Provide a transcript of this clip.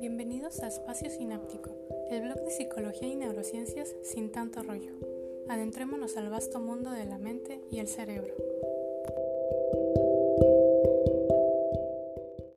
Bienvenidos a Espacio Sináptico, el blog de psicología y neurociencias sin tanto rollo. Adentrémonos al vasto mundo de la mente y el cerebro.